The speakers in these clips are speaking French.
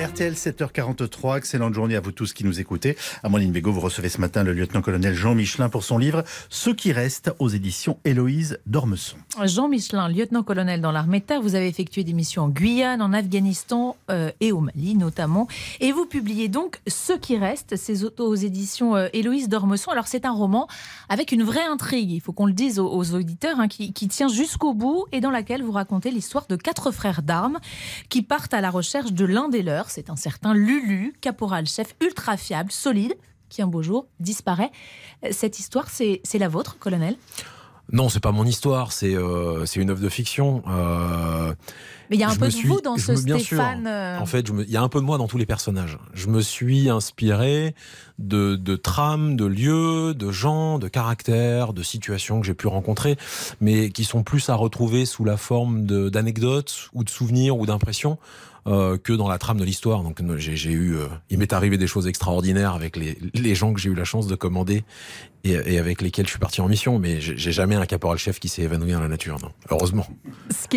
RTL 7h43, excellente journée à vous tous qui nous écoutez. Amandine Bégaud, vous recevez ce matin le lieutenant-colonel Jean Michelin pour son livre Ce qui reste aux éditions Héloïse Dormesson. Jean Michelin, lieutenant-colonel dans l'armée de terre, vous avez effectué des missions en Guyane, en Afghanistan euh, et au Mali notamment. Et vous publiez donc Ce qui reste, c'est aux éditions euh, Héloïse Dormesson. Alors c'est un roman avec une vraie intrigue, il faut qu'on le dise aux, auditeurs, hein, qui tient jusqu'au bout et dans laquelle vous racontez l'histoire de quatre frères d'armes qui partent à la recherche de l'un des leurs c'est un certain Lulu, caporal-chef ultra fiable, solide, qui un beau jour disparaît. Cette histoire, c'est la vôtre, colonel? Non, c'est pas mon histoire, c'est euh, une œuvre de fiction. Euh, Mais il y a un peu de vous dans ce Stéphane. Euh, en fait, il y a un peu de moi dans tous les personnages. Je me suis inspiré de, de trames, de lieux, de gens, de caractères, de situations que j'ai pu rencontrer, mais qui sont plus à retrouver sous la forme d'anecdotes ou de souvenirs ou d'impressions euh, que dans la trame de l'histoire. Donc j'ai eu, euh, il m'est arrivé des choses extraordinaires avec les, les gens que j'ai eu la chance de commander et, et, avec lesquels je suis parti en mission. Mais j'ai jamais un caporal-chef qui s'est évanoui dans la nature, non. Heureusement.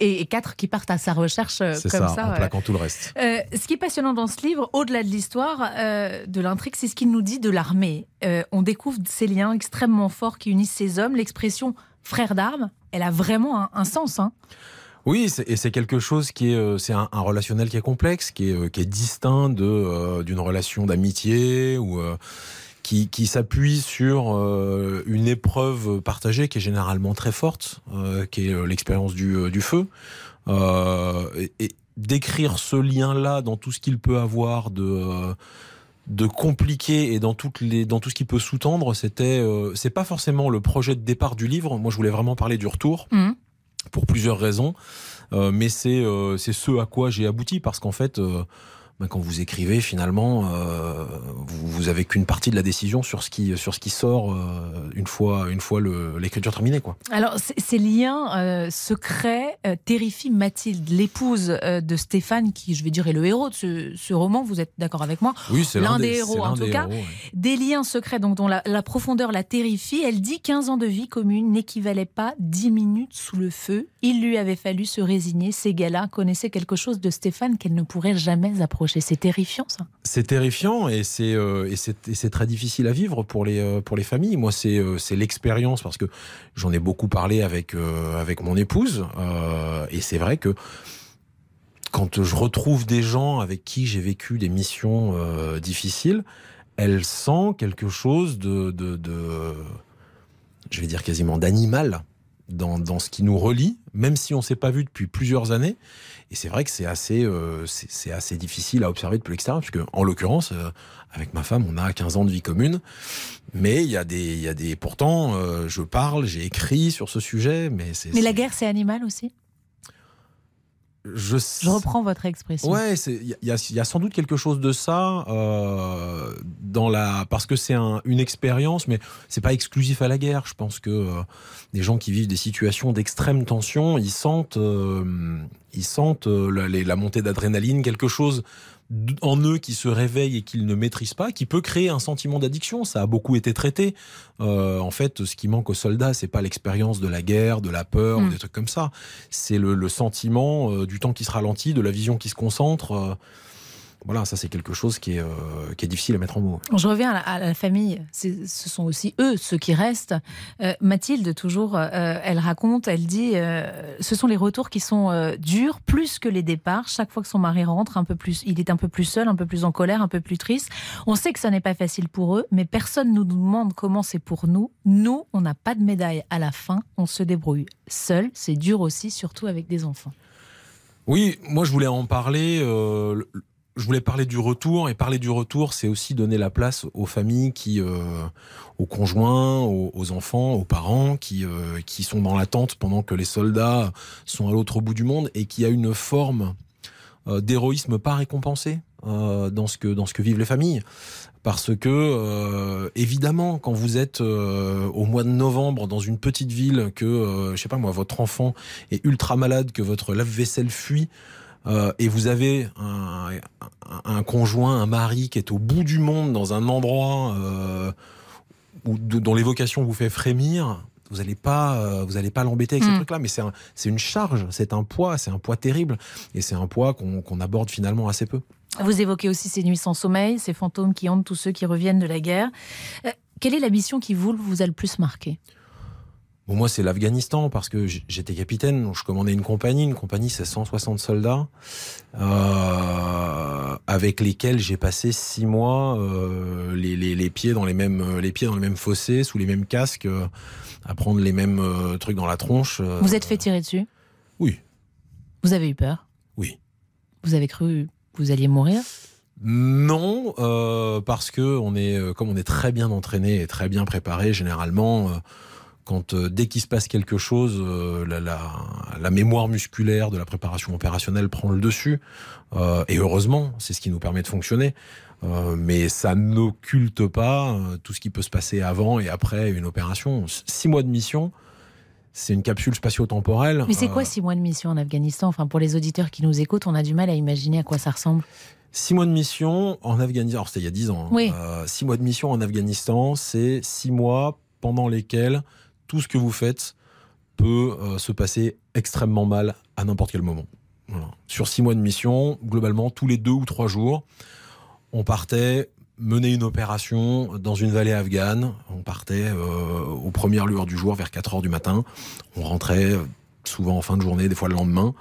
Et quatre qui partent à sa recherche euh, comme ça, ça en plaquant tout le reste. Euh, ce qui est passionnant dans ce livre, au-delà de l'histoire, euh, de l'intrigue, c'est ce qu'il nous dit de l'armée. on découvre ces liens extrêmement forts qui unissent ces hommes. L'expression frère d'armes, elle a vraiment un, un sens. Hein. Oui, et c'est quelque chose qui est, c'est un, relationnel qui est complexe, qui est, qui est distinct de d'une relation d'amitié ou qui, qui s'appuie sur une épreuve partagée qui est généralement très forte, qui est l'expérience du, du feu. et, et décrire ce lien-là dans tout ce qu'il peut avoir de de compliqué et dans toutes les dans tout ce qui peut sous-tendre, c'était c'est pas forcément le projet de départ du livre. Moi, je voulais vraiment parler du retour. Mmh pour plusieurs raisons. Euh, mais c'est euh, c'est ce à quoi j'ai abouti parce qu'en fait, euh, ben, quand vous écrivez, finalement, euh, vous, vous, avez qu'une partie de la décision sur ce qui, sur ce qui sort euh, une fois, une fois l'écriture terminée. Quoi. Alors, ces liens euh, secrets terrifient Mathilde, l'épouse de Stéphane, qui, je vais dire, est le héros de ce, ce roman. Vous êtes d'accord avec moi? Oui, c'est l'un des, héros, en tout cas. Des liens secrets dont la, profondeur la terrifie. Elle dit 15 ans de vie commune n'équivalait pas 10 minutes sous le feu. Il lui avait fallu se résigner. Ces gars-là connaissaient quelque chose de Stéphane qu'elle ne pourrait jamais approcher. C'est terrifiant, ça. C'est terrifiant et c'est euh, très difficile à vivre pour les euh, familles. Moi, c'est euh, c'est l'expérience parce que j'en ai beaucoup parlé avec mon épouse et c'est vrai que quand je retrouve des gens avec qui j'ai vécu des missions difficiles, elle sent quelque chose de, de, de je vais dire quasiment d'animal dans, dans, ce qui nous relie, même si on ne s'est pas vu depuis plusieurs années. Et c'est vrai que c'est assez, euh, c'est assez difficile à observer depuis l'extérieur, puisque en l'occurrence, euh, avec ma femme, on a 15 ans de vie commune. Mais il y a des, il y a des, pourtant, euh, je parle, j'ai écrit sur ce sujet, mais c'est. Mais la guerre, c'est animal aussi? Je... je, reprends votre expression. Ouais, il y, y, a sans doute quelque chose de ça euh, dans la parce que c'est un, une expérience, mais c'est pas exclusif à la guerre. Je pense que euh, les gens qui vivent des situations d'extrême tension, ils sentent, euh, ils sentent euh, la, la, montée d'adrénaline, quelque chose en eux qui se réveillent et qu'ils ne maîtrisent pas, qui peut créer un sentiment d'addiction. Ça a beaucoup été traité. Euh, en fait, ce qui manque aux soldats, c'est pas l'expérience de la guerre, de la peur, mm. des trucs comme ça. C'est le, le, sentiment euh, du temps qui se ralentit, de la vision qui se concentre. Euh, voilà, ça c'est quelque chose qui est, euh, qui est difficile à mettre en mots. Je reviens à la, famille, ce sont aussi eux, ceux qui restent. Euh, Mathilde, toujours, euh, elle raconte, elle dit, euh, ce sont les retours qui sont euh, durs, plus que les départs. Chaque fois que son mari rentre, un peu plus, il est un peu plus seul, un peu plus en colère, un peu plus triste. On sait que ça n'est pas facile pour eux, mais personne ne nous demande comment c'est pour nous. Nous, on n'a pas de médaille à la fin, on se débrouille. Seul, c'est dur aussi, surtout avec des enfants. Oui, moi je voulais en parler. Euh, je voulais parler du retour et parler du retour, c'est aussi donner la place aux familles qui, euh, aux conjoints, aux, enfants, aux parents qui euh, qui sont dans l'attente pendant que les soldats sont à l'autre bout du monde et qui a une forme euh, d'héroïsme pas récompensé euh, dans ce que dans ce que vivent les familles. Parce que euh, évidemment, quand vous êtes au mois de novembre dans une petite ville, que je sais pas moi, votre enfant est ultra malade, que votre lave-vaisselle fuit. Euh, et vous avez un, un, conjoint, un mari qui est au bout du monde dans un endroit euh, où, dont l'évocation vous fait frémir, vous n'allez pas, euh, vous allez pas l'embêter avec ces Mm. trucs-là. Mais c'est un- c'est une charge, c'est un poids, c'est un poids terrible, et c'est un poids qu'on aborde finalement assez peu. Vous évoquez aussi ces nuits sans sommeil, ces fantômes qui hantent tous ceux qui reviennent de la guerre. Quelle est la mission qui vous, vous a le plus marqué? Bon, moi, c'est l'Afghanistan parce que j'étais capitaine, donc je commandais une compagnie. Une compagnie, c'est 160 soldats euh, avec lesquels j'ai passé six mois, euh, les, les- les pieds dans les mêmes, les pieds dans les mêmes fossés, sous les mêmes casques, euh, à prendre les mêmes euh, trucs dans la tronche. Vous êtes fait tirer dessus? Oui, Vous avez eu peur? Oui. Vous avez cru que vous alliez mourir? Non, parce que on est, comme on est très bien entraîné et très bien préparé, généralement, quand euh, dès qu'il se passe quelque chose, euh, la, la, la mémoire musculaire de la préparation opérationnelle prend le dessus. Euh, et heureusement, c'est ce qui nous permet de fonctionner. Mais ça n'occulte pas tout ce qui peut se passer avant et après une opération. Six mois de mission, c'est une capsule spatio-temporelle. Mais c'est quoi six mois de mission en Afghanistan? Enfin, pour les auditeurs qui nous écoutent, on a du mal à imaginer à quoi ça ressemble. Six mois de mission en Afghanistan. Alors, c'était il y a dix ans. hein. Oui. Six mois de mission en Afghanistan, c'est six mois pendant lesquels tout ce que vous faites peut euh, se passer extrêmement mal à n'importe quel moment. Sur six mois de mission, globalement, tous les deux ou trois jours, on partait mener une opération dans une vallée afghane. On partait euh, aux premières lueurs du jour, vers 4 heures du matin. On rentrait souvent en fin de journée, des fois le lendemain.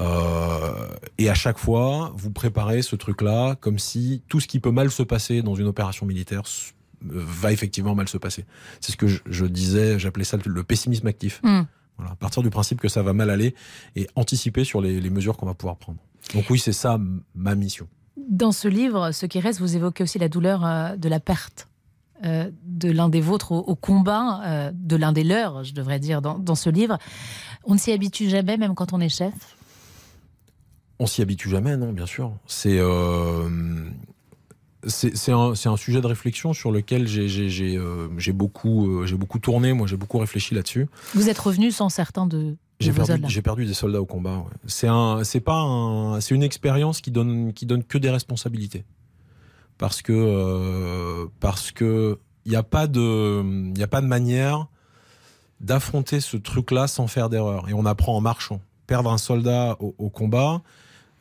Euh, et à chaque fois, vous préparez ce truc-là comme si tout ce qui peut mal se passer dans une opération militaire va effectivement mal se passer. C'est ce que je, je disais, j'appelais ça le pessimisme actif. Hmm. Voilà, à partir du principe que ça va mal aller et anticiper sur les, les mesures qu'on va pouvoir prendre. Donc oui, c'est ça ma mission. Dans ce livre, ce qui reste, vous évoquez aussi la douleur euh, de la perte euh, de l'un des vôtres au, au combat, euh, de l'un des leurs, je devrais dire, dans, dans ce livre. On ne s'y habitue jamais, même quand on est chef? On s'y habitue jamais, non, bien sûr. C'est euh, c'est un, sujet de réflexion sur lequel j'ai euh, beaucoup, euh, j'ai beaucoup tourné, moi j'ai beaucoup réfléchi là-dessus. Vous êtes revenu sans certains de, J'ai perdu, perdu des soldats au combat. ouais. C'est un, c'est pas un, c'est une expérience qui donne, qui donne que des responsabilités. Parce que, euh, parce que il n'y a pas de, il a pas de manière d'affronter ce truc-là sans faire d'erreur. Et on apprend en marchant. Perdre un soldat au, au combat,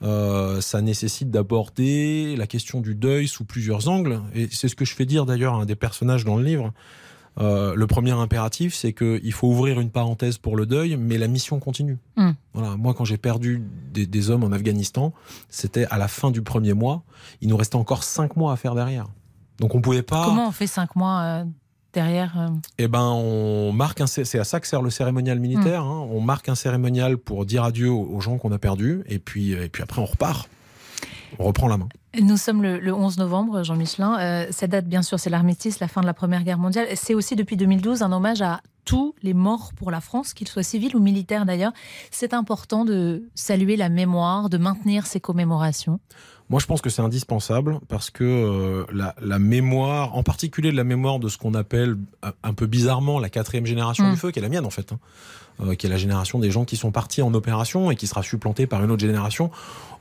euh, ça nécessite d'aborder la question du deuil sous plusieurs angles. Et c'est ce que je fais dire d'ailleurs à un des personnages dans le livre. Euh, le premier impératif, c'est qu'il faut ouvrir une parenthèse pour le deuil, mais la mission continue. Hmm. Voilà. Moi, quand j'ai perdu des, des hommes en Afghanistan, c'était à la fin du premier mois. Il nous restait encore cinq mois à faire derrière. Donc on pouvait pas. Comment on fait cinq mois euh, derrière euh, Eh ben, on marque un. C'est à ça que sert le cérémonial militaire. hein. On marque un cérémonial pour dire adieu aux, aux gens qu'on a perdus, et puis, et puis après on repart. On reprend la main. Nous sommes le, le 11 novembre, Jean Michelin. Euh, cette date, bien sûr, c'est l'armistice, la fin de la Première Guerre mondiale. C'est aussi depuis 2012 un hommage à tous les morts pour la France, qu'ils soient civils ou militaires d'ailleurs. C'est important de saluer la mémoire, de maintenir ces commémorations. Moi, je pense que c'est indispensable parce que euh, la, la mémoire, en particulier la mémoire de ce qu'on appelle euh, un peu bizarrement la quatrième génération Mm. du feu, qui est la mienne en fait, hein, euh, qui est la génération des gens qui sont partis en opération et qui sera supplantée par une autre génération.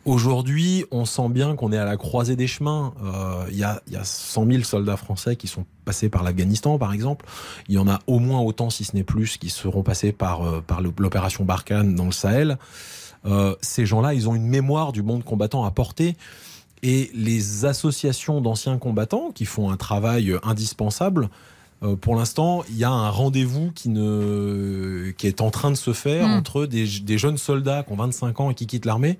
Aujourd'hui, on sent bien qu'on est à la croisée des chemins. Euh, Il y, a, y a 100 000 soldats français qui sont passés par l'Afghanistan, par exemple. Il y en a au moins autant, si ce n'est plus, qui seront passés par, l'opération Barkhane dans le Sahel. Euh, ces gens-là, ils ont une mémoire du monde combattant à porter. Et les associations d'anciens combattants qui font un travail indispensable, euh, pour l'instant, il y a un rendez-vous qui, ne... qui est en train de se faire Mm. entre des, des jeunes soldats qui ont 25 ans et qui quittent l'armée,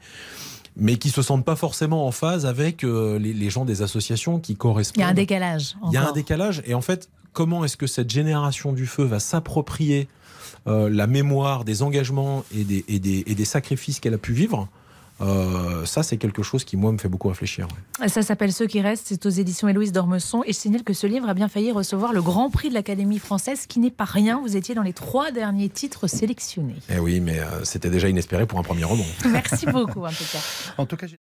mais qui se sentent pas forcément en phase avec euh, les, les gens des associations qui Il correspondent. y a un décalage. Il y a un décalage. Et en fait, comment est-ce que cette génération du feu va s'approprier euh, la mémoire des engagements et des, et des, et des sacrifices qu'elle a pu vivre Euh, ça, c'est quelque chose qui, moi, me fait beaucoup réfléchir. ouais. Ça s'appelle Ceux qui restent, c'est aux éditions Héloïse d'Ormesson. Et je signale que ce livre a bien failli recevoir le Grand Prix de l'Académie française, ce qui n'est pas rien. Vous étiez dans les trois derniers titres sélectionnés. Eh oui, mais euh, c'était déjà inespéré pour un premier roman. Merci beaucoup, en tout cas. En tout cas, j'ai-